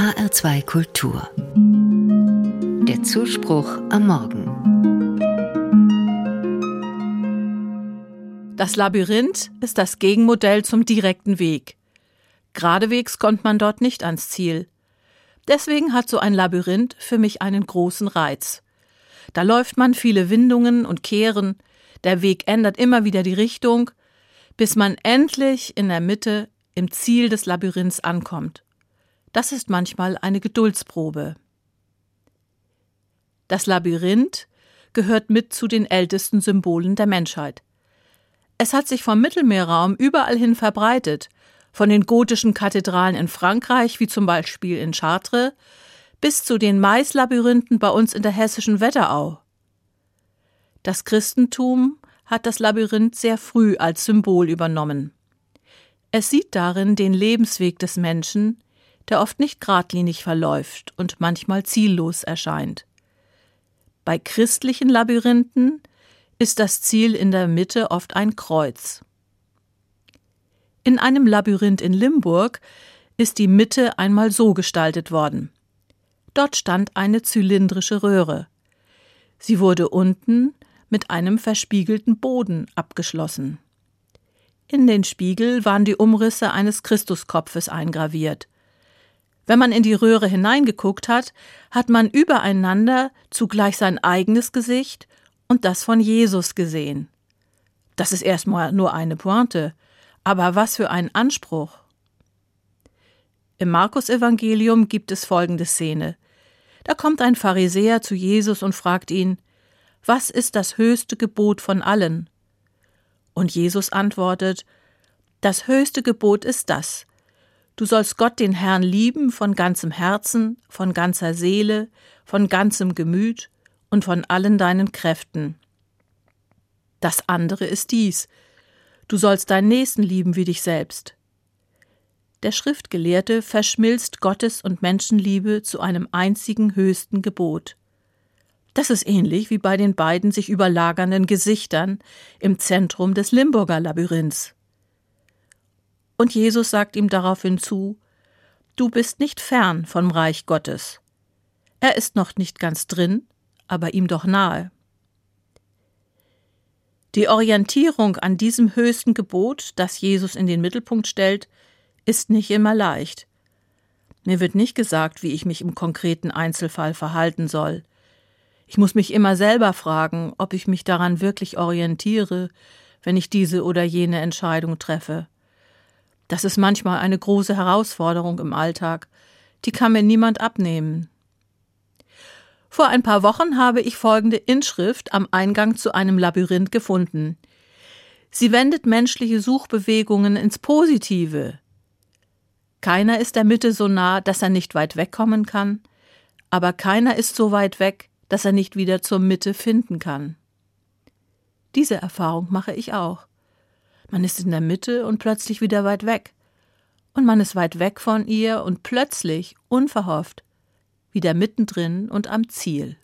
HR2 Kultur. Der Zuspruch am Morgen. Das Labyrinth ist das Gegenmodell zum direkten Weg. Geradewegs kommt man dort nicht ans Ziel. Deswegen hat so ein Labyrinth für mich einen großen Reiz. Da läuft man viele Windungen und Kehren, der Weg ändert immer wieder die Richtung, bis man endlich in der Mitte im Ziel des Labyrinths ankommt. Das ist manchmal eine Geduldsprobe. Das Labyrinth gehört mit zu den ältesten Symbolen der Menschheit. Es hat sich vom Mittelmeerraum überall hin verbreitet, von den gotischen Kathedralen in Frankreich, wie zum Beispiel in Chartres, bis zu den Maislabyrinthen bei uns in der hessischen Wetterau. Das Christentum hat das Labyrinth sehr früh als Symbol übernommen. Es sieht darin den Lebensweg des Menschen, der oft nicht geradlinig verläuft und manchmal ziellos erscheint. Bei christlichen Labyrinthen ist das Ziel in der Mitte oft ein Kreuz. In einem Labyrinth in Limburg ist die Mitte einmal so gestaltet worden. Dort stand eine zylindrische Röhre. Sie wurde unten mit einem verspiegelten Boden abgeschlossen. In den Spiegel waren die Umrisse eines Christuskopfes eingraviert. Wenn man in die Röhre hineingeguckt hat, hat man übereinander zugleich sein eigenes Gesicht und das von Jesus gesehen. Das ist erstmal nur eine Pointe, aber was für ein Anspruch. Im Markus-Evangelium gibt es folgende Szene. Da kommt ein Pharisäer zu Jesus und fragt ihn: Was ist das höchste Gebot von allen? Und Jesus antwortet: Das höchste Gebot ist das: Du sollst Gott den Herrn lieben von ganzem Herzen, von ganzer Seele, von ganzem Gemüt und von allen deinen Kräften. Das andere ist dies: Du sollst deinen Nächsten lieben wie dich selbst. Der Schriftgelehrte verschmilzt Gottes und Menschenliebe zu einem einzigen höchsten Gebot. Das ist ähnlich wie bei den beiden sich überlagernden Gesichtern im Zentrum des Limburger Labyrinths. Und Jesus sagt ihm daraufhin zu, Du bist nicht fern vom Reich Gottes. Er ist noch nicht ganz drin, aber ihm doch nahe. Die Orientierung an diesem höchsten Gebot, das Jesus in den Mittelpunkt stellt, ist nicht immer leicht. Mir wird nicht gesagt, wie ich mich im konkreten Einzelfall verhalten soll. Ich muss mich immer selber fragen, ob ich mich daran wirklich orientiere, wenn ich diese oder jene Entscheidung treffe. Das ist manchmal eine große Herausforderung im Alltag, die kann mir niemand abnehmen. Vor ein paar Wochen habe ich folgende Inschrift am Eingang zu einem Labyrinth gefunden. Sie wendet menschliche Suchbewegungen ins Positive. Keiner ist der Mitte so nah, dass er nicht weit wegkommen kann, aber keiner ist so weit weg, dass er nicht wieder zur Mitte finden kann. Diese Erfahrung mache ich auch. Man ist in der Mitte und plötzlich wieder weit weg. Und man ist weit weg von ihr und plötzlich, unverhofft, wieder mittendrin und am Ziel.